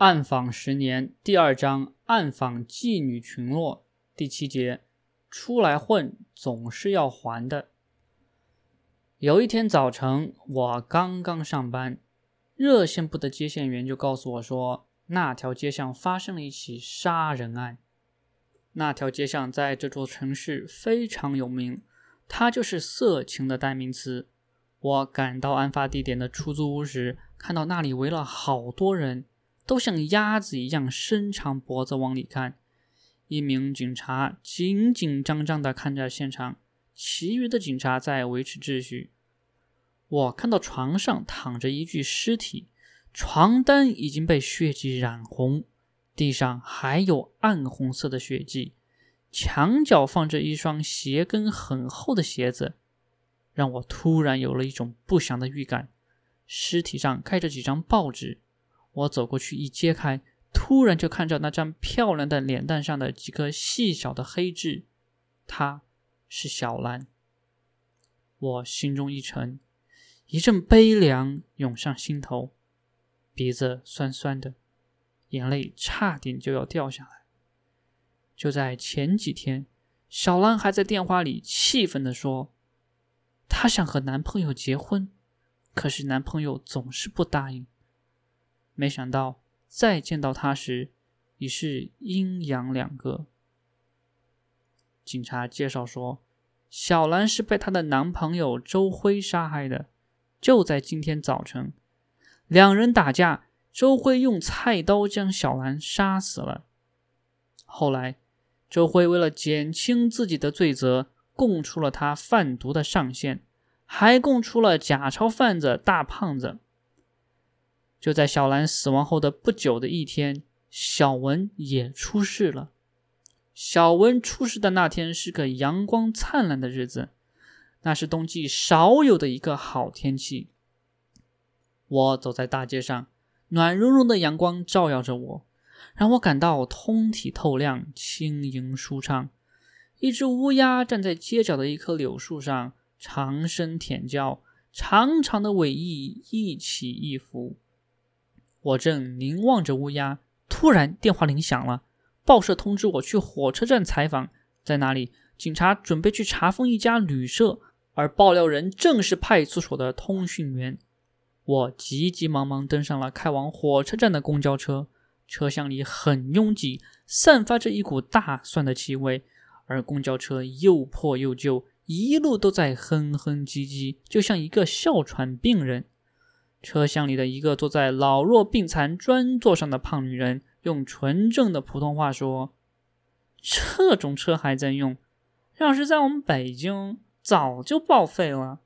暗访十年第二章暗访妓女群落第七节，出来混总是要还的。有一天早晨，我刚刚上班，热线部的接线员就告诉我说，那条街上发生了一起杀人案。那条街上在这座城市非常有名，它就是色情的代名词。我赶到案发地点的出租屋时，看到那里围了好多人。都像鸭子一样伸长脖子往里看。一名警察紧紧张张地看着现场，其余的警察在维持秩序。我看到床上躺着一具尸体，床单已经被血迹染红，地上还有暗红色的血迹，墙角放着一双鞋跟很厚的鞋子，让我突然有了一种不祥的预感。尸体上盖着几张报纸。我走过去一揭开，突然就看着那张漂亮的脸蛋上的几颗细小的黑痣，她是小兰。我心中一沉，一阵悲凉涌上心头，鼻子酸酸的，眼泪差点就要掉下来。就在前几天，小兰还在电话里气愤地说：“她想和男朋友结婚，可是男朋友总是不答应。”没想到再见到他时，已是阴阳两个。警察介绍说，小兰是被她的男朋友周辉杀害的。就在今天早晨，两人打架，周辉用菜刀将小兰杀死了。后来，周辉为了减轻自己的罪责，供出了他贩毒的上线，还供出了假钞贩子大胖子。就在小兰死亡后的不久的一天，小文也出事了。小文出事的那天是个阳光灿烂的日子，那是冬季少有的一个好天气。我走在大街上，暖融融的阳光照耀着我，让我感到通体透亮、轻盈舒畅。一只乌鸦站在街角的一棵柳树上，长声舔叫，长长的尾翼一起一伏。我正凝望着乌鸦，突然电话铃响了。报社通知我去火车站采访，在那里，警察准备去查封一家旅社，而爆料人正是派出所的通讯员。我急急忙忙登上了开往火车站的公交车，车厢里很拥挤，散发着一股大蒜的气味，而公交车又破又旧，一路都在哼哼唧唧，就像一个哮喘病人。车厢里的一个坐在老弱病残专座上的胖女人，用纯正的普通话说：“这种车还在用，要是在我们北京，早就报废了。”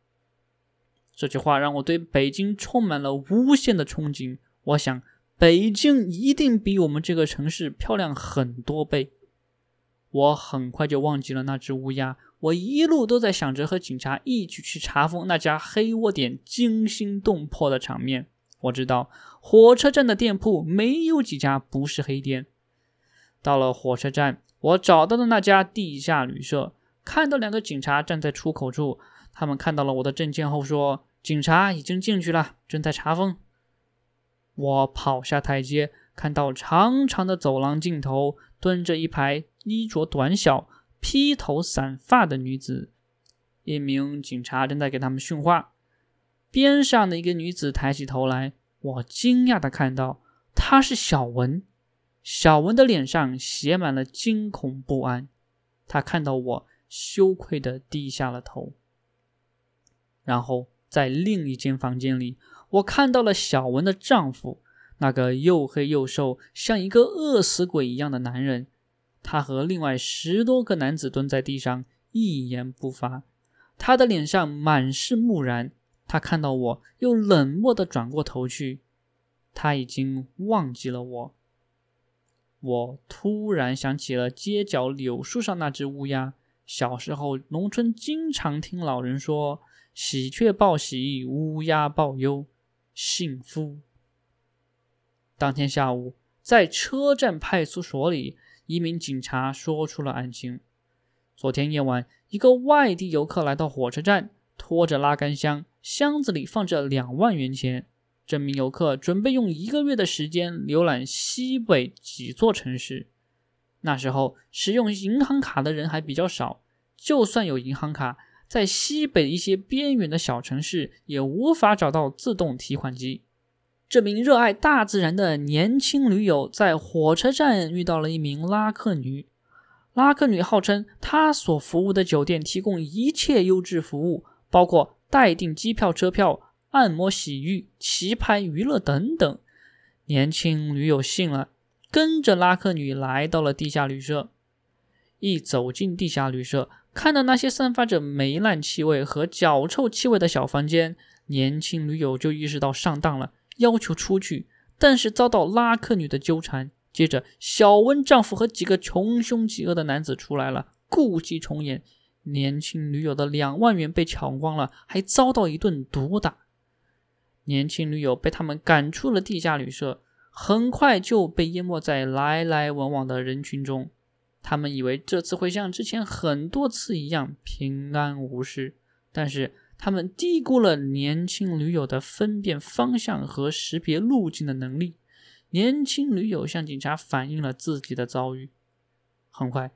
这句话让我对北京充满了无限的憧憬。我想，北京一定比我们这个城市漂亮很多倍。我很快就忘记了那只乌鸦。我一路都在想着和警察一起去查封那家黑窝点惊心动魄的场面。我知道火车站的店铺没有几家不是黑店。到了火车站，我找到了那家地下旅社，看到两个警察站在出口处。他们看到了我的证件后说：“警察已经进去了，正在查封。”我跑下台阶，看到长长的走廊尽头蹲着一排衣着短小。披头散发的女子，一名警察正在给他们训话。边上的一个女子抬起头来，我惊讶的看到她是小文。小文的脸上写满了惊恐不安，她看到我，羞愧的低下了头。然后在另一间房间里，我看到了小文的丈夫，那个又黑又瘦，像一个饿死鬼一样的男人。他和另外十多个男子蹲在地上，一言不发。他的脸上满是木然。他看到我，又冷漠地转过头去。他已经忘记了我。我突然想起了街角柳树上那只乌鸦。小时候，农村经常听老人说：“喜鹊报喜，乌鸦报忧，幸福。”当天下午，在车站派出所里。一名警察说出了案情：昨天夜晚，一个外地游客来到火车站，拖着拉杆箱，箱子里放着两万元钱。这名游客准备用一个月的时间浏览西北几座城市。那时候使用银行卡的人还比较少，就算有银行卡，在西北一些边远的小城市也无法找到自动提款机。这名热爱大自然的年轻驴友在火车站遇到了一名拉客女。拉客女号称她所服务的酒店提供一切优质服务，包括代订机票、车票、按摩、洗浴、棋牌、娱乐等等。年轻驴友信了。跟着拉客女来到了地下旅社，一走进地下旅社，看到那些散发着霉烂气味和脚臭气味的小房间，年轻女友就意识到上当了，要求出去，但是遭到拉客女的纠缠。接着，小温丈夫和几个穷凶极恶的男子出来了，故伎重演，年轻女友的两万元被抢光了，还遭到一顿毒打。年轻女友被他们赶出了地下旅社。很快就被淹没在来来往往的人群中。他们以为这次会像之前很多次一样平安无事，但是他们低估了年轻女友的分辨方向和识别路径的能力。年轻女友向警察反映了自己的遭遇。很快，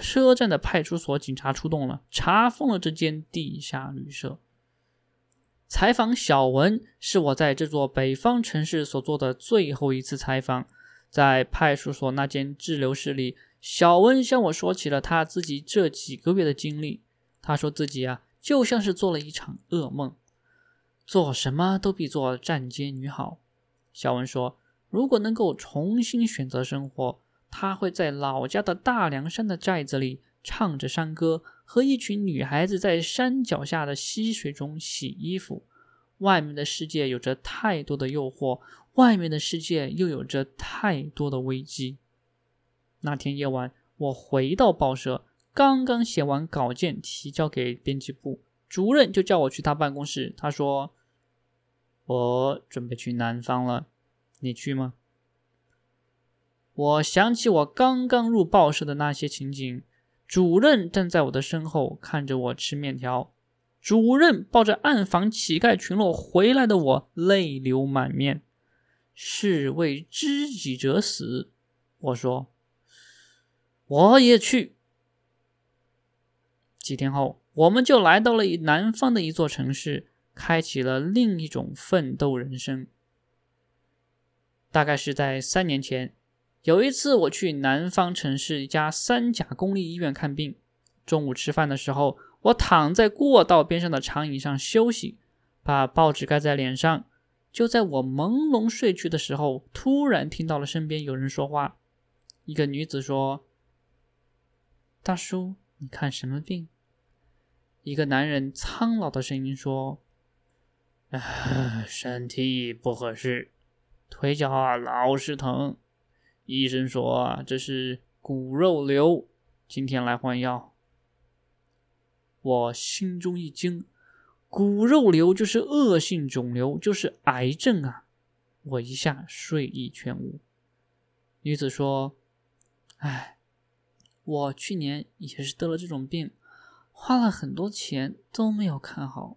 车站的派出所警察出动了，查封了这间地下旅社。采访小文是我在这座北方城市所做的最后一次采访。在派出所那间滞留室里，小文向我说起了他自己这几个月的经历。他说自己啊，就像是做了一场噩梦，做什么都比做站街女好。小文说，如果能够重新选择生活，他会在老家的大凉山的寨子里。唱着山歌，和一群女孩子在山脚下的溪水中洗衣服。外面的世界有着太多的诱惑，外面的世界又有着太多的危机。那天夜晚，我回到报社，刚刚写完稿件提交给编辑部，主任就叫我去他办公室。他说：“我准备去南方了，你去吗？”我想起我刚刚入报社的那些情景。主任站在我的身后，看着我吃面条。主任抱着暗访乞丐群落回来的我，泪流满面。是为知己者死，我说，我也去。几天后，我们就来到了南方的一座城市，开启了另一种奋斗人生。大概是在三年前。有一次，我去南方城市一家三甲公立医院看病。中午吃饭的时候，我躺在过道边上的长椅上休息，把报纸盖在脸上。就在我朦胧睡去的时候，突然听到了身边有人说话。一个女子说：“大叔，你看什么病？”一个男人苍老的声音说：“身体不合适，腿脚啊老是疼。”医生说：“这是骨肉瘤，今天来换药。”我心中一惊，骨肉瘤就是恶性肿瘤，就是癌症啊！我一下睡意全无。女子说：“哎，我去年也是得了这种病，花了很多钱都没有看好。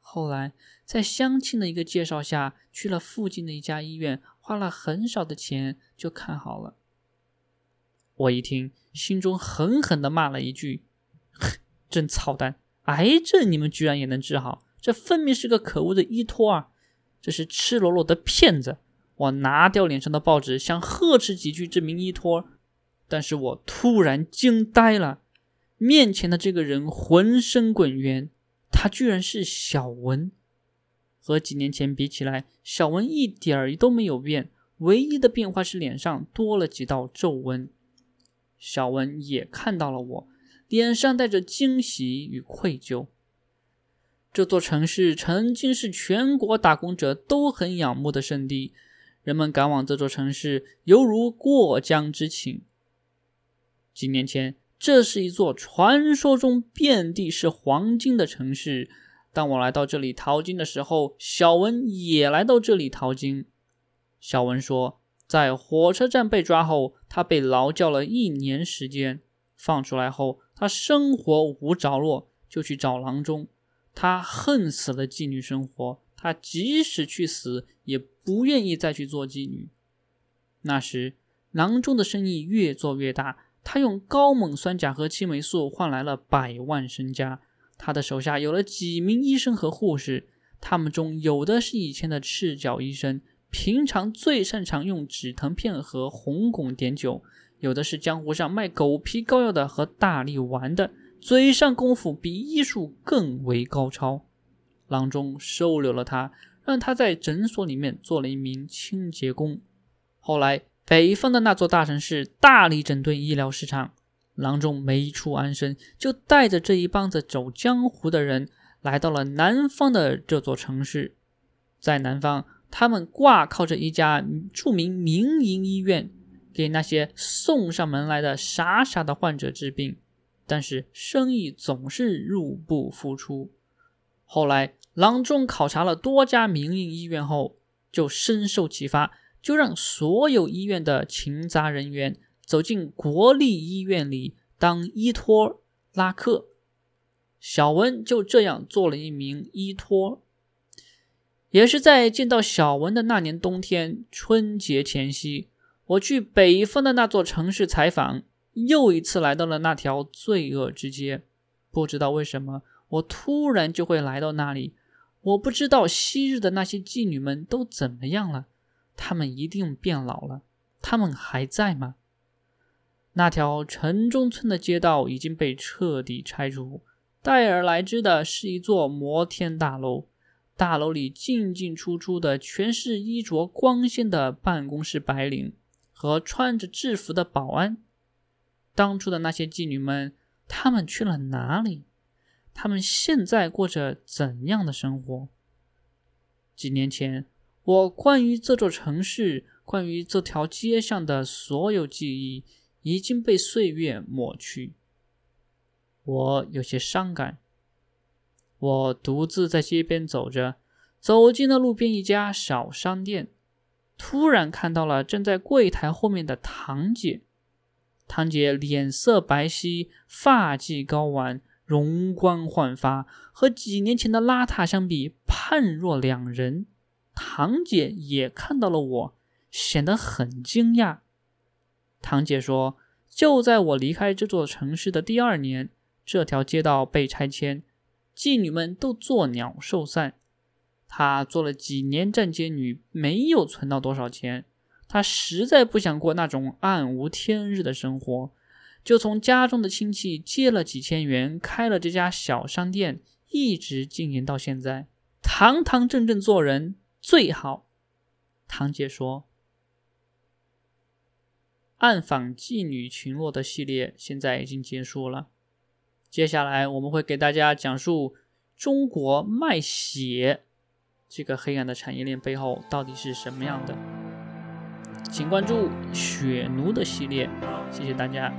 后来在乡亲的一个介绍下，去了附近的一家医院。”花了很少的钱就看好了。我一听，心中狠狠的骂了一句：“真操蛋！癌症你们居然也能治好？这分明是个可恶的医托啊！这是赤裸裸的骗子！”我拿掉脸上的报纸，想呵斥几句这名医托，但是我突然惊呆了。面前的这个人浑身滚圆，他居然是小文。和几年前比起来，小文一点儿都没有变，唯一的变化是脸上多了几道皱纹。小文也看到了我，脸上带着惊喜与愧疚。这座城市曾经是全国打工者都很仰慕的圣地，人们赶往这座城市犹如过江之情。几年前，这是一座传说中遍地是黄金的城市。当我来到这里淘金的时候，小文也来到这里淘金。小文说，在火车站被抓后，他被劳教了一年时间。放出来后，他生活无着落，就去找郎中。他恨死了妓女生活，他即使去死，也不愿意再去做妓女。那时，郎中的生意越做越大，他用高锰酸钾和青霉素换来了百万身家。他的手下有了几名医生和护士，他们中有的是以前的赤脚医生，平常最擅长用止疼片和红汞碘酒；有的是江湖上卖狗皮膏药的和大力丸的，嘴上功夫比医术更为高超。郎中收留了他，让他在诊所里面做了一名清洁工。后来，北方的那座大城市大力整顿医疗市场。郎中没处安身，就带着这一帮子走江湖的人来到了南方的这座城市。在南方，他们挂靠着一家著名民营医院，给那些送上门来的傻傻的患者治病，但是生意总是入不敷出。后来，郎中考察了多家民营医院后，就深受启发，就让所有医院的勤杂人员。走进国立医院里当医托拉客，小文就这样做了一名医托。也是在见到小文的那年冬天春节前夕，我去北方的那座城市采访，又一次来到了那条罪恶之街。不知道为什么，我突然就会来到那里。我不知道昔日的那些妓女们都怎么样了，他们一定变老了。他们还在吗？那条城中村的街道已经被彻底拆除，带而来之的是一座摩天大楼。大楼里进进出出的全是衣着光鲜的办公室白领和穿着制服的保安。当初的那些妓女们，她们去了哪里？她们现在过着怎样的生活？几年前，我关于这座城市、关于这条街上的所有记忆。已经被岁月抹去，我有些伤感。我独自在街边走着，走进了路边一家小商店，突然看到了正在柜台后面的堂姐。堂姐脸色白皙，发髻高挽，容光焕发，和几年前的邋遢相比，判若两人。堂姐也看到了我，显得很惊讶。堂姐说：“就在我离开这座城市的第二年，这条街道被拆迁，妓女们都作鸟兽散。她做了几年站街女，没有存到多少钱。她实在不想过那种暗无天日的生活，就从家中的亲戚借了几千元，开了这家小商店，一直经营到现在，堂堂正正做人最好。”堂姐说。暗访妓女群落的系列现在已经结束了，接下来我们会给大家讲述中国卖血这个黑暗的产业链背后到底是什么样的。请关注血奴的系列，谢谢大家。